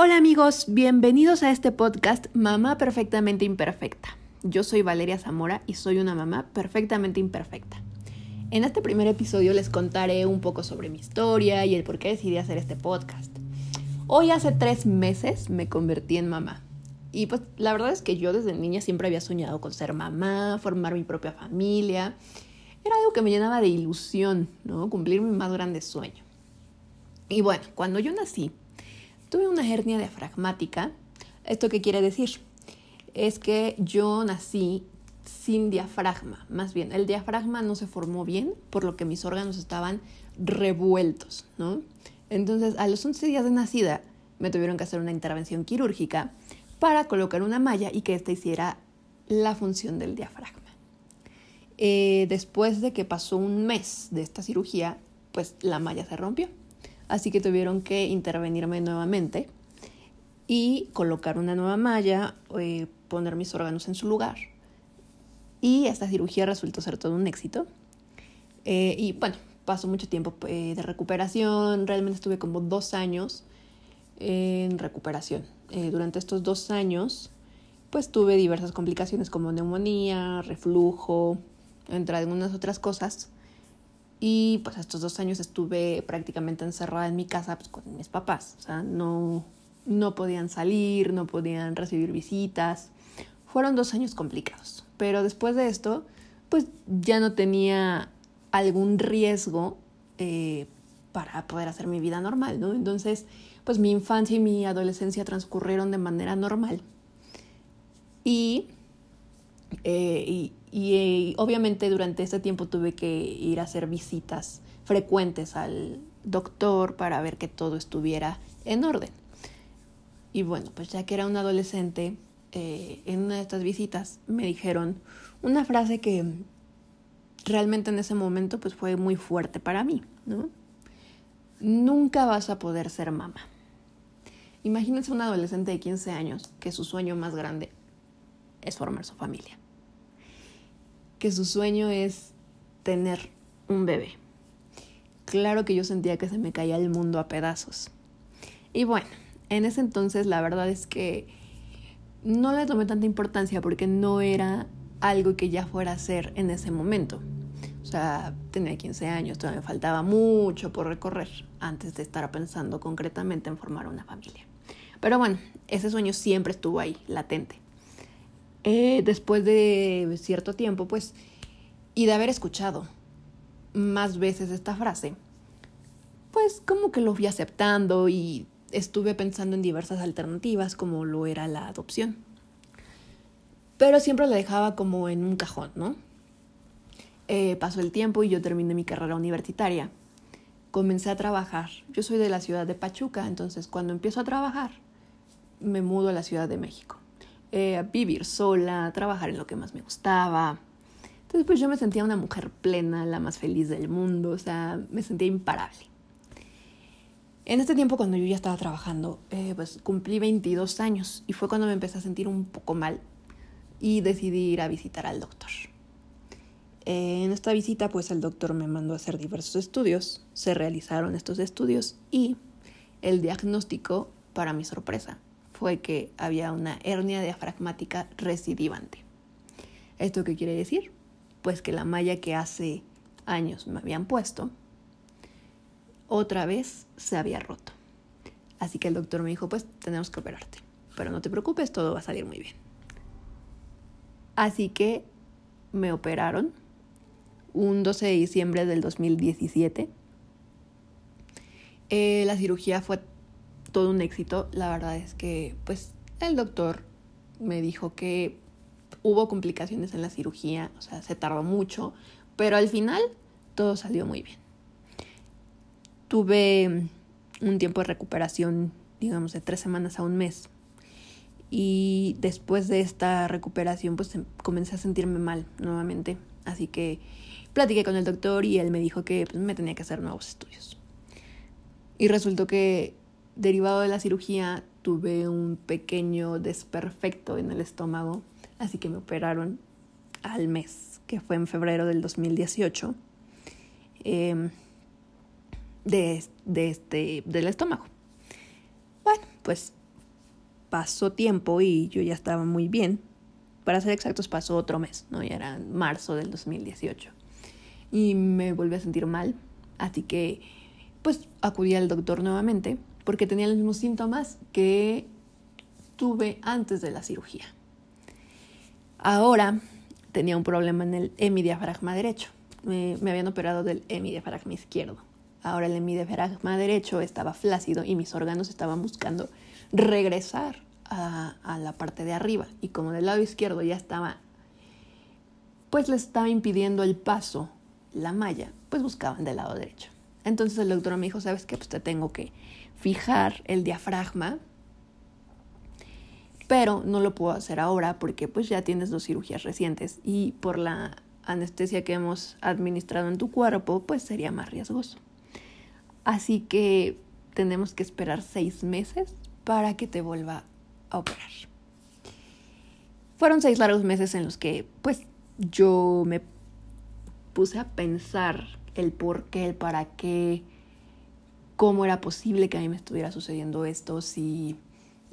Hola amigos, bienvenidos a este podcast Mamá Perfectamente Imperfecta. Yo soy Valeria Zamora y soy una mamá perfectamente imperfecta. En este primer episodio les contaré un poco sobre mi historia y el por qué decidí hacer este podcast. Hoy hace tres meses me convertí en mamá. Y pues la verdad es que yo desde niña siempre había soñado con ser mamá, formar mi propia familia. Era algo que me llenaba de ilusión, ¿no? Cumplir mi más grande sueño. Y bueno, cuando yo nací, Tuve una hernia diafragmática. ¿Esto qué quiere decir? Es que yo nací sin diafragma, más bien, el diafragma no se formó bien, por lo que mis órganos estaban revueltos, ¿no? Entonces, a los 11 días de nacida, me tuvieron que hacer una intervención quirúrgica para colocar una malla y que ésta hiciera la función del diafragma. Eh, después de que pasó un mes de esta cirugía, pues la malla se rompió así que tuvieron que intervenirme nuevamente y colocar una nueva malla, eh, poner mis órganos en su lugar. Y esta cirugía resultó ser todo un éxito. Eh, y bueno, pasó mucho tiempo eh, de recuperación, realmente estuve como dos años en recuperación. durante estos dos años, pues tuve diversas complicaciones como neumonía, reflujo, entre algunas otras cosas y pues estos dos años estuve prácticamente encerrada en mi casa pues, con mis papás. O sea, no, no podían salir, no podían recibir visitas. Fueron dos años complicados. Pero después de esto, pues ya no tenía algún riesgo eh, para poder hacer mi vida normal, ¿no? Entonces, pues mi infancia y mi adolescencia transcurrieron de manera normal. Y, eh, y, y eh, obviamente durante este tiempo tuve que ir a hacer visitas frecuentes al doctor para ver que todo estuviera en orden. Y bueno, pues ya que era un adolescente, eh, en una de estas visitas me dijeron una frase que realmente en ese momento pues fue muy fuerte para mí, ¿no? Nunca vas a poder ser mamá. Imagínense un adolescente de 15 años que su sueño más grande es formar su familia que su sueño es tener un bebé. Claro que yo sentía que se me caía el mundo a pedazos. Y bueno, en ese entonces la verdad es que no le tomé tanta importancia porque no era algo que ya fuera a hacer en ese momento. O sea, tenía 15 años, todavía faltaba mucho por recorrer antes de estar pensando concretamente en formar una familia. Pero bueno, ese sueño siempre estuvo ahí, latente. Eh, después de cierto tiempo, pues, y de haber escuchado más veces esta frase, pues como que lo fui aceptando y estuve pensando en diversas alternativas como lo era la adopción. Pero siempre la dejaba como en un cajón, ¿no? Eh, pasó el tiempo y yo terminé mi carrera universitaria. Comencé a trabajar. Yo soy de la ciudad de Pachuca, entonces cuando empiezo a trabajar, me mudo a la Ciudad de México. Eh, vivir sola, trabajar en lo que más me gustaba. Entonces pues yo me sentía una mujer plena, la más feliz del mundo, o sea, me sentía imparable. En este tiempo cuando yo ya estaba trabajando, eh, pues cumplí 22 años y fue cuando me empecé a sentir un poco mal y decidí ir a visitar al doctor. En esta visita pues el doctor me mandó a hacer diversos estudios, se realizaron estos estudios y el diagnóstico, para mi sorpresa, fue que había una hernia diafragmática recidivante. ¿Esto qué quiere decir? Pues que la malla que hace años me habían puesto, otra vez se había roto. Así que el doctor me dijo, pues tenemos que operarte, pero no te preocupes, todo va a salir muy bien. Así que me operaron un 12 de diciembre del 2017. Eh, la cirugía fue todo un éxito. La verdad es que, pues, el doctor me dijo que hubo complicaciones en la cirugía, o sea, se tardó mucho, pero al final todo salió muy bien. Tuve un tiempo de recuperación, digamos, de tres semanas a un mes. Y después de esta recuperación, pues em, comencé a sentirme mal nuevamente. Así que platiqué con el doctor y él me dijo que pues, me tenía que hacer nuevos estudios. Y resultó que derivado de la cirugía tuve un pequeño desperfecto en el estómago, así que me operaron al mes, que fue en febrero del 2018, em, de, de este, del estómago. Bueno, pues pasó tiempo y yo ya estaba muy bien. Para ser exactos, pasó otro mes, ¿no? Ya era marzo del 2018. Y me volví a sentir mal, así que pues acudí al doctor nuevamente porque tenía los mismos síntomas que tuve antes de la cirugía. Ahora tenía un problema en el hemidiafragma derecho. Me, habían operado del hemidiafragma izquierdo. Ahora el hemidiafragma derecho estaba flácido y mis órganos estaban buscando regresar a, a, la parte de arriba. Y como del lado izquierdo ya estaba, pues le estaba impidiendo el paso la malla, pues buscaban del lado derecho. Entonces el doctor me dijo, ¿sabes qué? Pues te tengo que fijar el diafragma, pero no lo puedo hacer ahora porque pues ya tienes dos cirugías recientes y por la anestesia que hemos administrado en tu cuerpo, pues sería más riesgoso. Así que tenemos que esperar seis meses para que te vuelva a operar. Fueron seis largos meses en los que pues yo me puse a pensar el por qué, el para qué, cómo era posible que a mí me estuviera sucediendo esto, si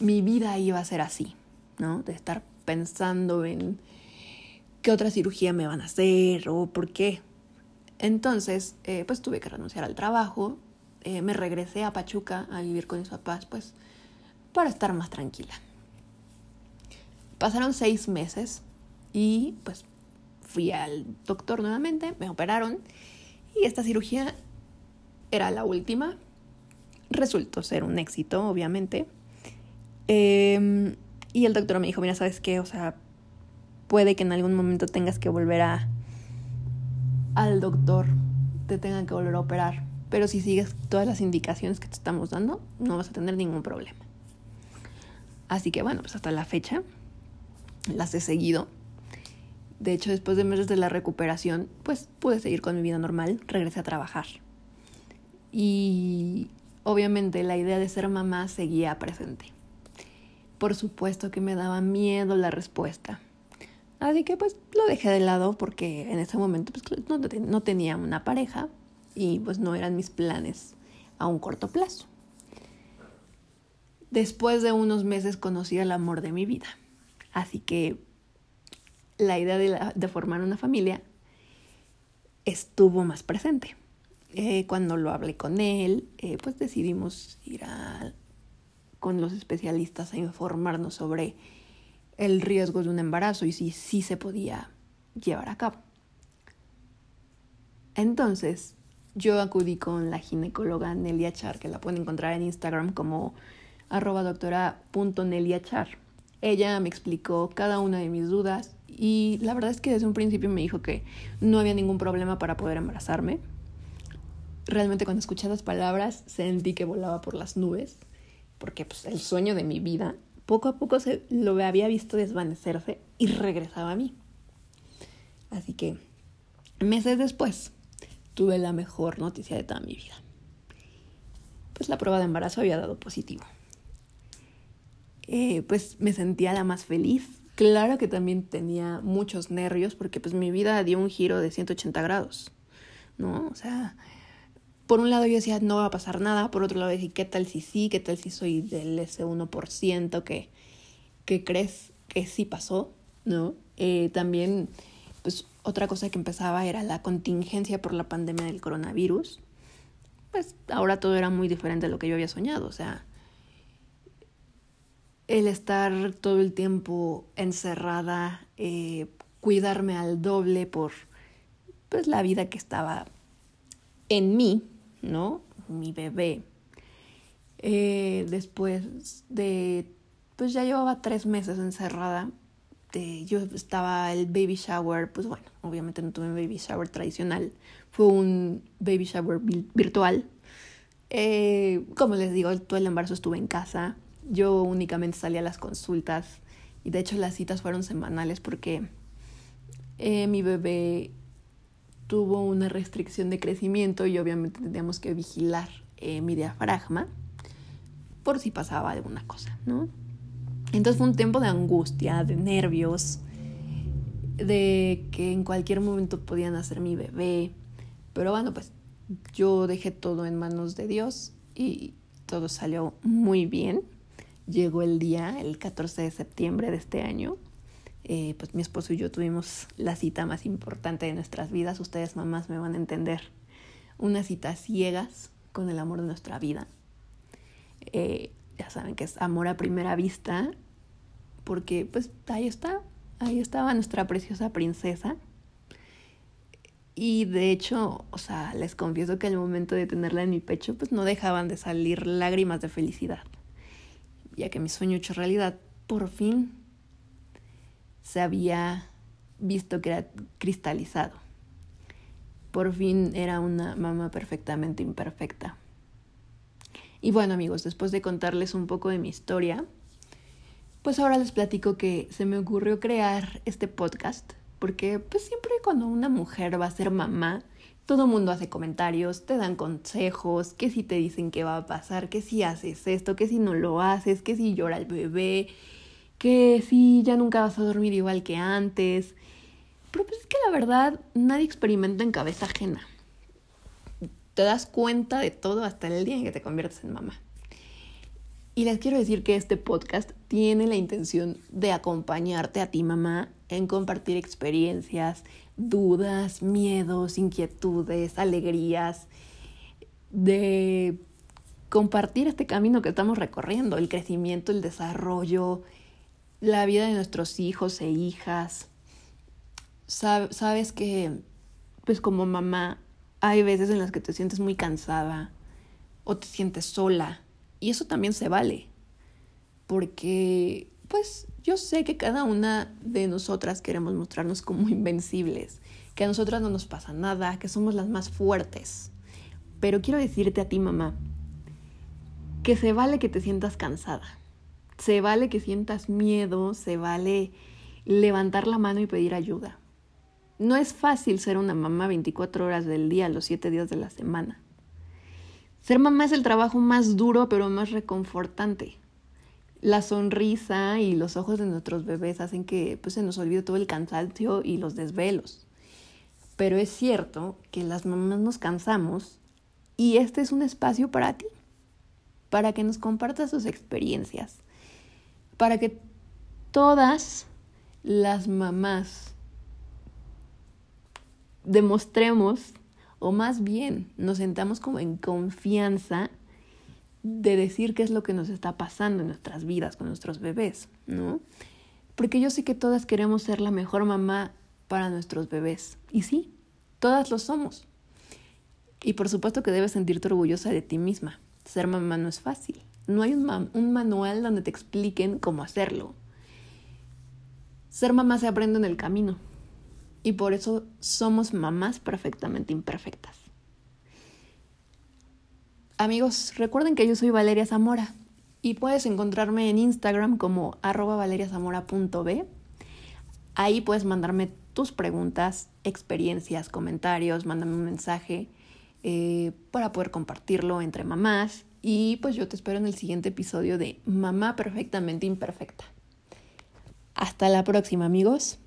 mi vida iba a ser así, ¿no? De estar pensando en qué otra cirugía me van a hacer o por qué. Entonces, eh, pues tuve que renunciar al trabajo, eh, me regresé a Pachuca a vivir con mis papás, pues para estar más tranquila. Pasaron seis meses y pues fui al doctor nuevamente, me operaron y esta cirugía era la última. Resultó ser un éxito, obviamente. Em, y el doctor me dijo, mira, ¿sabes qué? O sea, puede que en algún momento tengas que volver a al doctor, te tengan que volver a operar. Pero si sigues todas las indicaciones que te estamos dando, no vas a tener ningún problema. Así que bueno, pues hasta la fecha las he seguido. De hecho, después de meses de la recuperación, pues pude seguir con mi vida normal, regresé a trabajar. Y obviamente la idea de ser mamá seguía presente. Por supuesto que me daba miedo la respuesta. Así que pues lo dejé de lado porque en ese momento pues, no, no tenía una pareja y pues no eran mis planes a un corto plazo. Después de unos meses conocí al amor de mi vida. Así que la idea de, formar una familia estuvo más presente. Eh, cuando lo hablé con él, eh, pues decidimos ir con los especialistas a informarnos sobre el riesgo de un embarazo y si sí se podía llevar a cabo. Entonces, yo acudí con la ginecóloga Nelia Char, que la pueden encontrar en Instagram como doctora.neliachar. Ella me explicó cada una de mis dudas y la verdad es que desde un principio me dijo que no había ningún problema para poder embarazarme. Realmente cuando escuché las palabras sentí que volaba por las nubes, porque pues, el sueño de mi vida poco a poco se lo había visto desvanecerse y regresaba a mí. Así que meses después tuve la mejor noticia de toda mi vida. Pues la prueba de embarazo había dado positivo. Eh, pues me sentía la más feliz Claro que también tenía muchos nervios porque pues mi vida dio un giro de 180 grados, ¿no? O sea, por un lado yo decía, no va a pasar nada, por otro lado decía, ¿qué tal si sí? ¿Qué tal si soy del ese 1% que, que crees que sí pasó, ¿no? Eh, también, pues otra cosa que empezaba era la contingencia por la pandemia del coronavirus. Pues ahora todo era muy diferente de lo que yo había soñado, o sea, el estar todo el tiempo encerrada, eh, cuidarme al doble por pues la vida que estaba en mí, ¿no? Mi bebé. Eh, después de, pues ya llevaba tres meses encerrada. yo estaba el baby shower, pues bueno, obviamente no tuve un baby shower tradicional, fue un baby shower virtual. Eh, como les digo, todo el embarazo estuve en casa yo únicamente salía a las consultas y de hecho las citas fueron semanales porque eh, mi bebé tuvo una restricción de crecimiento y obviamente teníamos que vigilar eh, mi diafragma por si pasaba alguna cosa, ¿no? Entonces fue un tiempo de angustia, de nervios, de que en cualquier momento podían hacer mi bebé. Pero bueno, pues yo dejé todo en manos de Dios y todo salió muy bien llegó el día, el 14 de septiembre de este año. Eh, pues mi esposo y yo tuvimos la cita más importante de nuestras vidas. Ustedes mamás me van a entender. Unas citas ciegas con el amor de nuestra vida. Eh, ya saben que es amor a primera vista, porque pues ahí está, ahí estaba nuestra preciosa princesa. Y de hecho, o sea, les confieso que al momento de tenerla en mi pecho, pues no dejaban de salir lágrimas de felicidad, ya que mi sueño hecho realidad por fin se había visto que era cristalizado. Por fin era una mamá perfectamente imperfecta. Y bueno amigos, después de contarles un poco de mi historia, pues ahora les platico que se me ocurrió crear este podcast, porque pues siempre cuando una mujer va a ser mamá, todo el mundo hace comentarios, te dan consejos, que si te dicen qué va a pasar, que si haces esto, que si no lo haces, que si llora el bebé, que si ya nunca vas a dormir igual que antes. Pero pues es que la verdad nadie experimenta en cabeza ajena te das cuenta de todo hasta el día en que te conviertes en mamá. Y les quiero decir que este podcast tiene la intención de acompañarte a ti, mamá, en compartir experiencias, dudas, miedos, inquietudes, alegrías, de compartir este camino que estamos recorriendo, el crecimiento, el desarrollo, la vida de nuestros hijos e hijas. sabes que, pues como mamá, hay veces en las que te sientes muy cansada o te sientes sola y eso también se vale. Porque, pues, yo sé que cada una de nosotras queremos mostrarnos como invencibles, que a nosotras no nos pasa nada, que somos las más fuertes. Pero quiero decirte a ti, mamá, que se vale que te sientas cansada. Se vale que sientas miedo, se vale levantar la mano y pedir ayuda. No es fácil ser una mamá 24 horas del día, los 7 días de la semana. Ser mamá es el trabajo más duro pero más reconfortante. La sonrisa y los ojos de nuestros bebés hacen que pues, se nos olvide todo el cansancio y los desvelos. Pero es cierto que las mamás nos cansamos y este es un espacio para ti, para que nos compartas tus experiencias, para que todas las mamás demostremos, o más bien nos sentamos como en confianza de decir qué es lo que nos está pasando en nuestras vidas con nuestros bebés, ¿no? Porque yo sé que todas queremos ser la mejor mamá para nuestros bebés. Y sí, todas lo somos. Y por supuesto que debes sentirte orgullosa de ti misma. Ser mamá no es fácil. No hay un, manual donde te expliquen cómo hacerlo. Ser mamá se aprende en el camino y por eso somos mamás perfectamente imperfectas. Amigos, recuerden que yo soy Valeria Zamora y puedes encontrarme en Instagram como valeriazamora.b. Ahí puedes mandarme tus preguntas, experiencias, comentarios, mándame un mensaje eh, para poder compartirlo entre mamás. Y pues yo te espero en el siguiente episodio de Mamá Perfectamente Imperfecta. Hasta la próxima amigos.